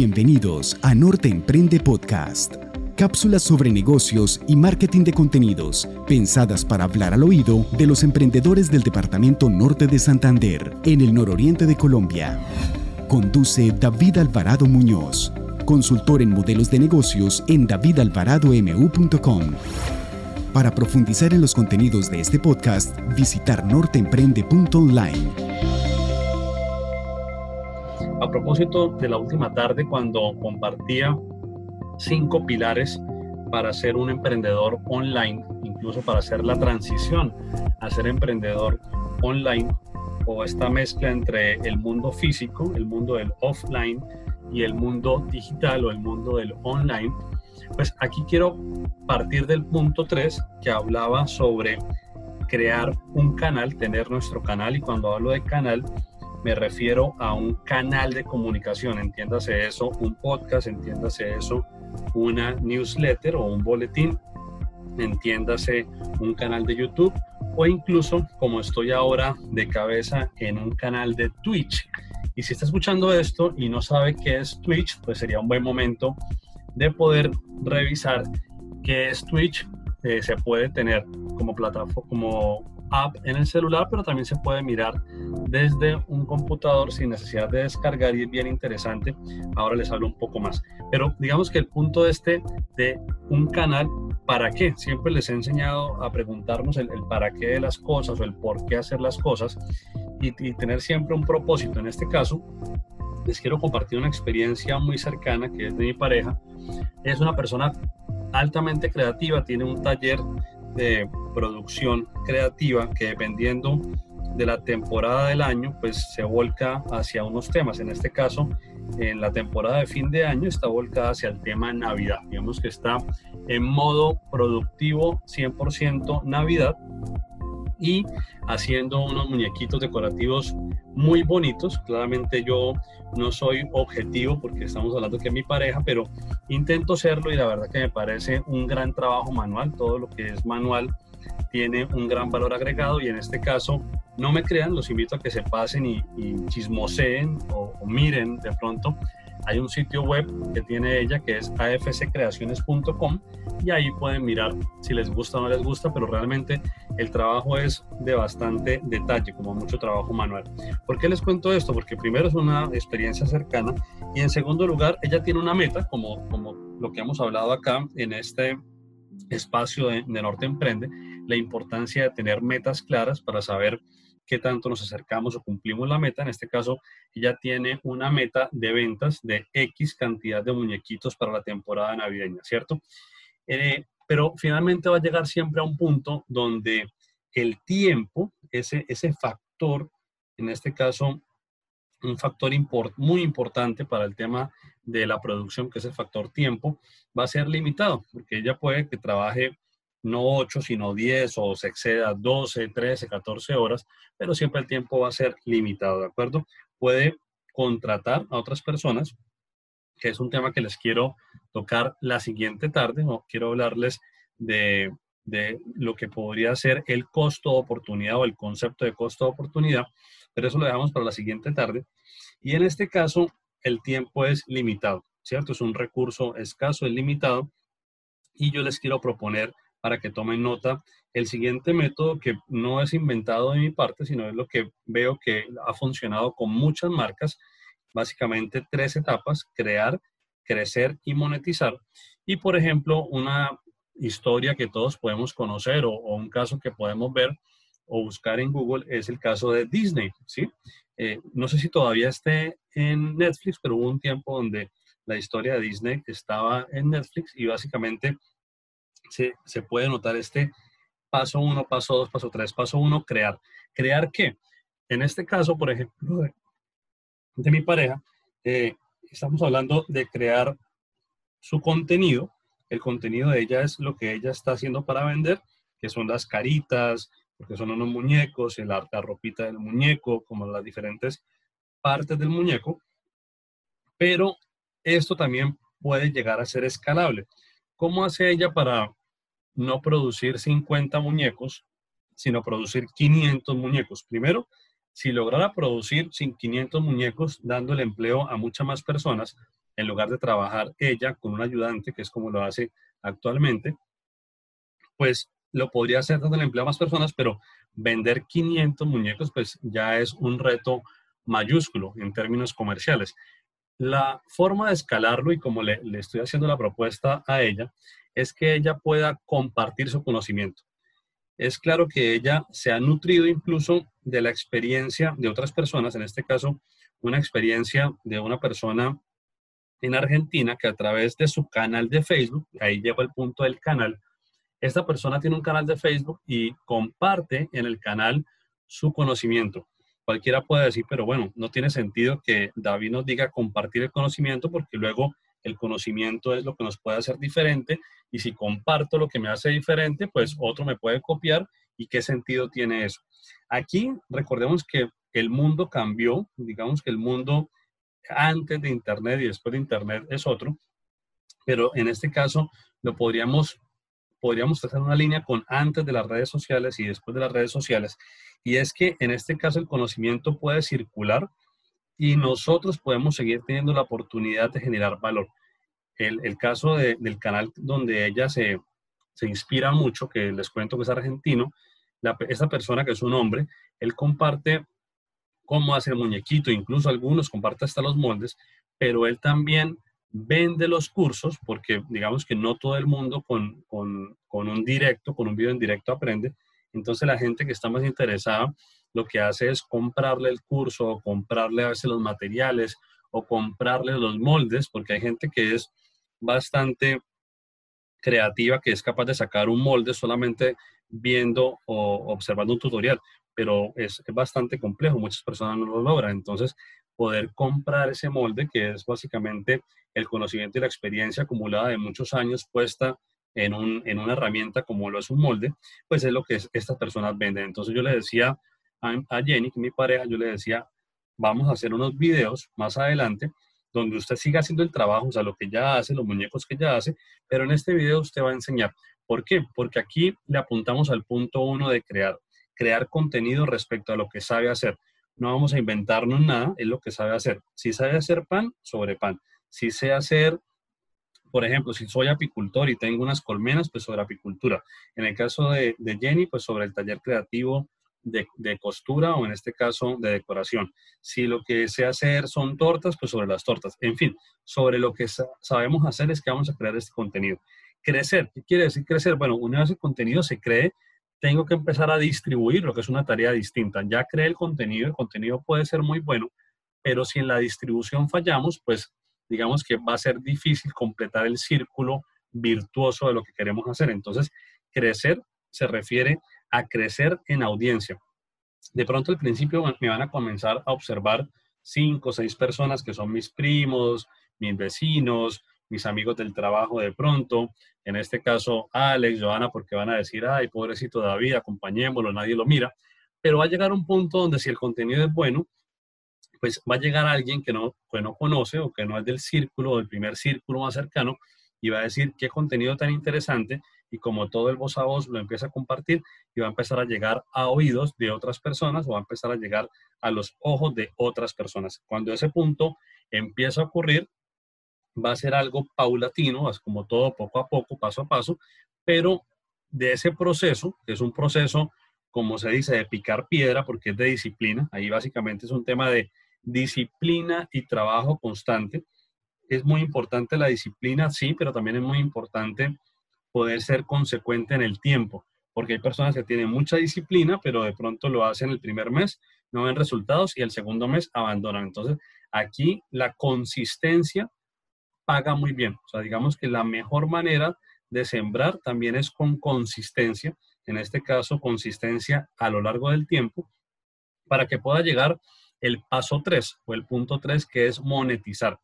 Bienvenidos a Norte Emprende Podcast. Cápsulas sobre negocios y marketing de contenidos, pensadas para hablar al oído de los emprendedores del Departamento Norte de Santander, en el nororiente de Colombia. Conduce David Alvarado Muñoz, consultor en modelos de negocios en davidalvaradomu.com. Para profundizar en los contenidos de este podcast, visitar norteemprende.online a propósito de la última tarde cuando compartía cinco pilares para ser un emprendedor online, incluso para hacer la transición a ser emprendedor online o esta mezcla entre el mundo físico, el mundo del offline y el mundo digital o el mundo del online, pues aquí quiero partir del punto 3 que hablaba sobre crear un canal, tener nuestro canal y cuando hablo de canal me refiero a un canal de comunicación, entiéndase eso, un podcast, entiéndase eso, una newsletter o un boletín, entiéndase un canal de YouTube o incluso como estoy ahora de cabeza en un canal de Twitch. Y si está escuchando esto y no sabe qué es Twitch, pues sería un buen momento de poder revisar qué es Twitch. Eh, se puede tener como plataforma, como app en el celular, pero también se puede mirar desde un computador sin necesidad de descargar y es bien interesante. Ahora les hablo un poco más. Pero digamos que el punto este de un canal, ¿para qué? Siempre les he enseñado a preguntarnos el, para qué de las cosas o el por qué hacer las cosas y, y tener siempre un propósito. En este caso, les quiero compartir una experiencia muy cercana que es de mi pareja. Es una persona altamente creativa, tiene un taller de producción creativa que dependiendo de la temporada del año, pues se volca hacia unos temas. En este caso, en la temporada de fin de año está volcada hacia el tema Navidad. Digamos que está en modo productivo 100% Navidad y haciendo unos muñequitos decorativos muy bonitos. Claramente yo no soy objetivo porque estamos hablando que es mi pareja, pero intento serlo y la verdad que me parece un gran trabajo manual. Todo lo que es manual tiene un gran valor agregado y en este caso, no me crean, los invito a que se pasen y, chismoseen o, o miren de pronto hay un sitio web que tiene ella que es afccreaciones.com y ahí pueden mirar si les gusta o no les gusta, pero realmente el trabajo es de bastante detalle, como mucho trabajo manual. ¿Por qué les cuento esto? Porque primero es una experiencia cercana y en segundo lugar ella tiene una meta, como, como lo que hemos hablado acá en este espacio de, de Norte Emprende, la importancia de tener metas claras para saber qué tanto nos acercamos o cumplimos la meta. En este caso, ella tiene una meta de ventas de X cantidad de muñequitos para la temporada navideña, ¿cierto? Eh, pero finalmente va a llegar siempre a un punto donde el tiempo, ese, ese factor, en este caso, un factor muy importante para el tema de la producción, que es el factor tiempo, va a ser limitado, porque ella puede que trabaje no 8, sino 10 o se exceda 12, 13, 14 horas, pero siempre el tiempo va a ser limitado, ¿de acuerdo? Puede contratar a otras personas, que es un tema que les quiero tocar la siguiente tarde, no quiero hablarles de, de lo que podría ser el costo de oportunidad o el concepto de costo de oportunidad, pero eso lo dejamos para la siguiente tarde. Y en este caso, el tiempo es limitado, ¿cierto? Es un recurso escaso, es limitado, y yo les quiero proponer para que tomen nota. El siguiente método que no es inventado de mi parte, sino es lo que veo que ha funcionado con muchas marcas, básicamente tres etapas, crear, crecer y monetizar. Y por ejemplo, una historia que todos podemos conocer o, un caso que podemos ver o buscar en Google es el caso de Disney, ¿sí? Eh, no sé si todavía esté en Netflix, pero hubo un tiempo donde la historia de Disney estaba en Netflix y básicamente se, puede notar este paso uno, paso dos, paso tres, paso uno, crear. ¿Crear qué? En este caso, por ejemplo, de, mi pareja, eh, estamos hablando de crear su contenido. El contenido de ella es lo que ella está haciendo para vender, que son las caritas, porque son unos muñecos, el la ropita del muñeco, como las diferentes partes del muñeco. Pero esto también puede llegar a ser escalable. ¿Cómo hace ella para no producir 50 muñecos, sino producir 500 muñecos. Primero, si lograra producir 500 muñecos dando el empleo a muchas más personas, en lugar de trabajar ella con un ayudante, que es como lo hace actualmente, pues lo podría hacer donde le emplea más personas, pero vender 500 muñecos, pues ya es un reto mayúsculo en términos comerciales. La forma de escalarlo y como le estoy haciendo la propuesta a ella, es que ella pueda compartir su conocimiento. Es claro que ella se ha nutrido incluso de la experiencia de otras personas, en este caso, una experiencia de una persona en Argentina que a través de su canal de Facebook, ahí lleva el punto del canal, esta persona tiene un canal de Facebook y comparte en el canal su conocimiento. Cualquiera puede decir, pero bueno, no tiene sentido que David nos diga compartir el conocimiento porque luego el conocimiento es lo que nos puede hacer diferente y si comparto lo que me hace diferente, pues otro me puede copiar y qué sentido tiene eso. Aquí recordemos que el mundo cambió, digamos que el mundo antes de Internet y después de Internet es otro, pero en este caso lo podríamos podríamos trazar una línea con antes de las redes sociales y después de las redes sociales. Y es que en este caso el conocimiento puede circular y nosotros podemos seguir teniendo la oportunidad de generar valor. El, el caso del canal donde ella se, se, inspira mucho, que les cuento que es argentino, la, esta persona que es un hombre, él comparte cómo hacer muñequito, incluso algunos comparte hasta los moldes, pero él también vende los cursos, porque digamos que no todo el mundo con, con, con un directo, con un video en directo aprende, entonces la gente que está más interesada lo que hace es comprarle el curso o comprarle a veces los materiales o comprarle los moldes, porque hay gente que es bastante creativa, que es capaz de sacar un molde solamente viendo o observando un tutorial, pero es, bastante complejo, muchas personas no lo logran. Entonces, poder comprar ese molde, que es básicamente el conocimiento y la experiencia acumulada de muchos años puesta en, un, en una herramienta como lo es un molde, pues es lo que estas personas venden. Entonces yo le decía a, Jenny, que mi pareja, yo le decía, vamos a hacer unos videos más adelante donde usted siga haciendo el trabajo, o sea, lo que ya hace, los muñecos que ya hace, pero en este video usted va a enseñar. ¿Por qué? Porque aquí le apuntamos al punto uno de crear, crear contenido respecto a lo que sabe hacer. No vamos a inventarnos nada, es lo que sabe hacer. Si sabe hacer pan, sobre pan. Si sé hacer, por ejemplo, si soy apicultor y tengo unas colmenas, pues sobre apicultura. En el caso de, de Jenny, pues sobre el taller creativo de, costura o en este caso de decoración. Si lo que sé hacer son tortas, pues sobre las tortas. En fin, sobre lo que sabemos hacer es que vamos a crear este contenido. Crecer, ¿qué quiere decir crecer? Bueno, una vez el contenido se cree, tengo que empezar a distribuir, lo que es una tarea distinta. Ya creé el contenido, el contenido puede ser muy bueno, pero si en la distribución fallamos, pues digamos que va a ser difícil completar el círculo virtuoso de lo que queremos hacer. Entonces, crecer se refiere a crecer en audiencia. De pronto al principio me van a comenzar a observar cinco o seis personas que son mis primos, mis vecinos, mis amigos del trabajo de pronto, en este caso Alex, Joana, porque van a decir, ay, pobrecito David, acompañémoslo, nadie lo mira, pero va a llegar un punto donde si el contenido es bueno, pues va a llegar alguien que no, que no conoce o que no es del círculo, del primer círculo más cercano, y va a decir qué contenido tan interesante y como todo el voz a voz lo empieza a compartir y va a empezar a llegar a oídos de otras personas o va a empezar a llegar a los ojos de otras personas. Cuando ese punto empieza a ocurrir, va a ser algo paulatino, es como todo poco a poco, paso a paso, pero de ese proceso, que es un proceso, como se dice, de picar piedra, porque es de disciplina, ahí básicamente es un tema de disciplina y trabajo constante. Es muy importante la disciplina, sí, pero también es muy importante poder ser consecuente en el tiempo, porque hay personas que tienen mucha disciplina, pero de pronto lo hacen el primer mes, no ven resultados y el segundo mes abandonan. Entonces, aquí la consistencia paga muy bien. O sea, digamos que la mejor manera de sembrar también es con consistencia, en este caso consistencia a lo largo del tiempo, para que pueda llegar el paso 3 o el punto 3 que es monetizar.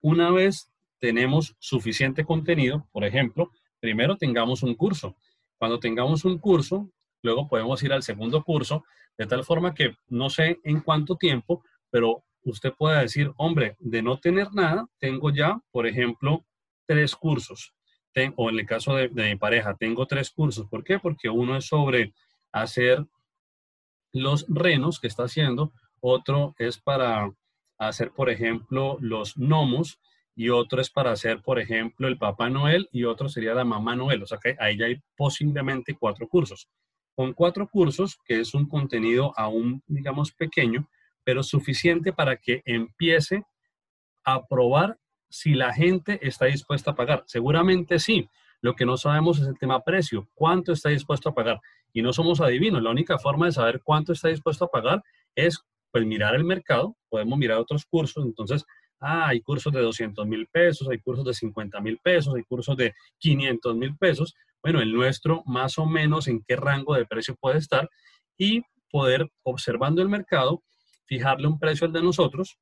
Una vez tenemos suficiente contenido, por ejemplo, primero tengamos un curso. Cuando tengamos un curso, luego podemos ir al segundo curso, de tal forma que no sé en cuánto tiempo, pero usted puede decir, hombre, de no tener nada, tengo ya, por ejemplo, tres cursos. o en el caso de, de mi pareja, tengo tres cursos. ¿Por qué? Porque uno es sobre hacer los renos que está haciendo, otro es para hacer, por ejemplo, los gnomos y otro es para hacer, por ejemplo, el Papá Noel y otro sería la Mamá Noel. O sea que ahí ya hay posiblemente cuatro cursos. Con cuatro cursos, que es un contenido aún, digamos, pequeño, pero suficiente para que empiece a probar si la gente está dispuesta a pagar. Seguramente sí. Lo que no sabemos es el tema precio. ¿Cuánto está dispuesto a pagar? Y no somos adivinos. La única forma de saber cuánto está dispuesto a pagar es pues mirar el mercado. Podemos mirar otros cursos. Entonces, ah, hay cursos de 200 mil pesos, hay cursos de 50 mil pesos, hay cursos de 500 mil pesos. Bueno, el nuestro más o menos en qué rango de precio puede estar y poder, observando el mercado, fijarle un precio al de nosotros.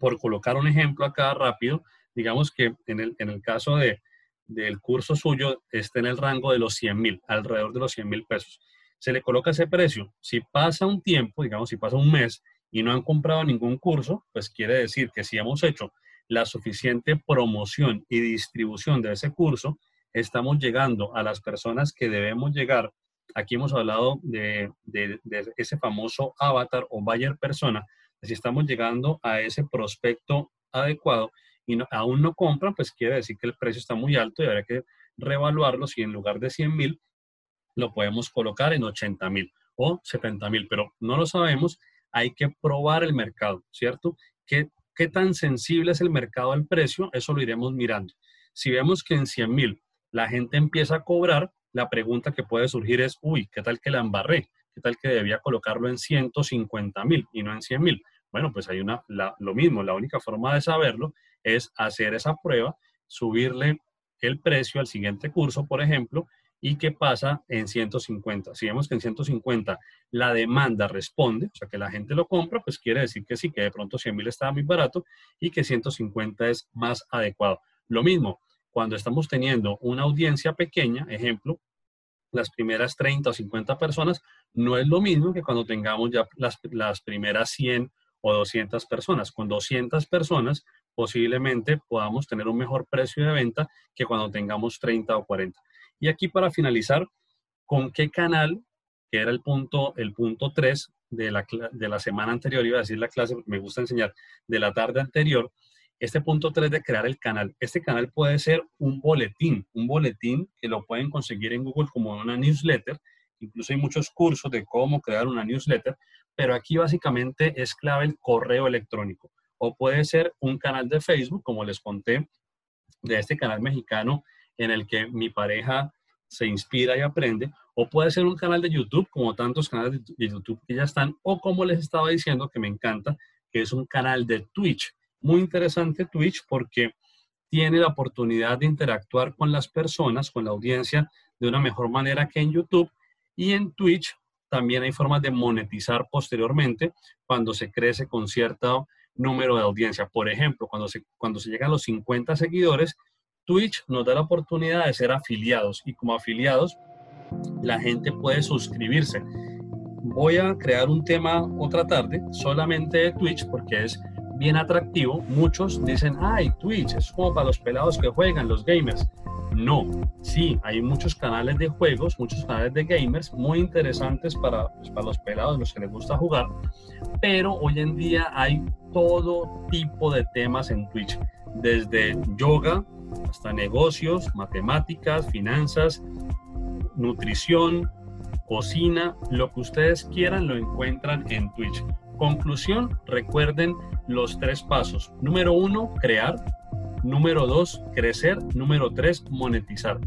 Por colocar un ejemplo acá rápido, digamos que en el, en el caso de, del curso suyo está en el rango de los 100 mil, alrededor de los 100 mil pesos. Se le coloca ese precio. Si pasa un tiempo, digamos, si pasa un mes y no han comprado ningún curso, pues quiere decir que si hemos hecho la suficiente promoción y distribución de ese curso, estamos llegando a las personas que debemos llegar. Aquí hemos hablado de, ese famoso avatar o buyer persona. Si estamos llegando a ese prospecto adecuado y aún no compran, pues quiere decir que el precio está muy alto y habría que reevaluarlo si en lugar de 100 mil lo podemos colocar en 80 mil o 70 mil, pero no lo sabemos hay que probar el mercado, ¿cierto? ¿Qué, qué tan sensible es el mercado al precio? Eso lo iremos mirando. Si vemos que en 100 mil la gente empieza a cobrar, la pregunta que puede surgir es, uy, ¿qué tal que la embarré? ¿Qué tal que debía colocarlo en 150 mil y no en 100 mil? Bueno, pues hay una, lo mismo, la única forma de saberlo es hacer esa prueba, subirle el precio al siguiente curso, por ejemplo, y qué pasa en 150. Si vemos que en 150 la demanda responde, o sea, que la gente lo compra, pues quiere decir que sí, que de pronto 100 mil estaba muy barato y que 150 es más adecuado. Lo mismo, cuando estamos teniendo una audiencia pequeña, ejemplo, las primeras 30 o 50 personas, no es lo mismo que cuando tengamos ya las, las primeras 100 o 200 personas. Con 200 personas posiblemente podamos tener un mejor precio de venta que cuando tengamos 30 o 40. Y aquí para finalizar, ¿con qué canal, que era el punto, el punto 3 de la, de la semana anterior, iba a decir la clase, me gusta enseñar, de la tarde anterior, este punto 3 de crear el canal. Este canal puede ser un boletín, un boletín que lo pueden conseguir en Google como una newsletter. Incluso hay muchos cursos de cómo crear una newsletter, pero aquí básicamente es clave el correo electrónico. O puede ser un canal de Facebook, como les conté, de este canal mexicano en el que mi pareja se inspira y aprende, o puede ser un canal de YouTube, como tantos canales de YouTube que ya están, o como les estaba diciendo, que me encanta, que es un canal de Twitch. Muy interesante Twitch porque tiene la oportunidad de interactuar con las personas, con la audiencia, de una mejor manera que en YouTube. Y en Twitch también hay formas de monetizar posteriormente cuando se crece con cierto número de audiencia. Por ejemplo, cuando se, cuando se llegan a los 50 seguidores, Twitch nos da la oportunidad de ser afiliados y como afiliados la gente puede suscribirse. Voy a crear un tema otra tarde solamente de Twitch porque es bien atractivo. Muchos dicen, ay, Twitch es como para los pelados que juegan, los gamers. No, sí, hay muchos canales de juegos, muchos canales de gamers muy interesantes para, pues, para los pelados, los que les gusta jugar, pero hoy en día hay todo tipo de temas en Twitch, desde yoga, hasta negocios, matemáticas, finanzas, nutrición, cocina, lo que ustedes quieran lo encuentran en Twitch. Conclusión, recuerden los tres pasos. Número uno, crear. Número dos, crecer. Número tres, monetizar.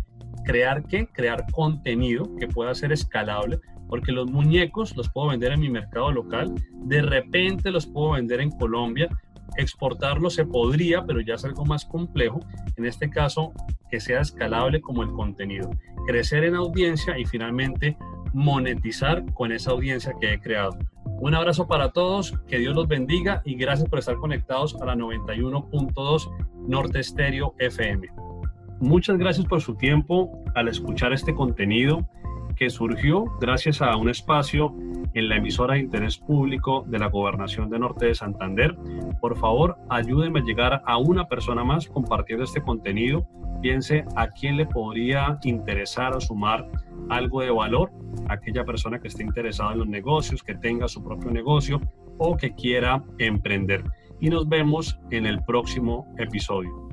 ¿Crear qué? Crear contenido que pueda ser escalable, porque los muñecos los puedo vender en mi mercado local, de repente los puedo vender en Colombia, Exportarlo se podría, pero ya es algo más complejo. En este caso, que sea escalable como el contenido. Crecer en audiencia y finalmente monetizar con esa audiencia que he creado. Un abrazo para todos, que Dios los bendiga y gracias por estar conectados a la 91.2 Norte Estéreo FM. Muchas gracias por su tiempo al escuchar este contenido que surgió gracias a un espacio en la emisora de interés público de la Gobernación de Norte de Santander. Por favor, ayúdenme a llegar a una persona más compartiendo este contenido. Piense a quién le podría interesar o sumar algo de valor, aquella persona que esté interesada en los negocios, que tenga su propio negocio o que quiera emprender. y nos vemos en el próximo episodio.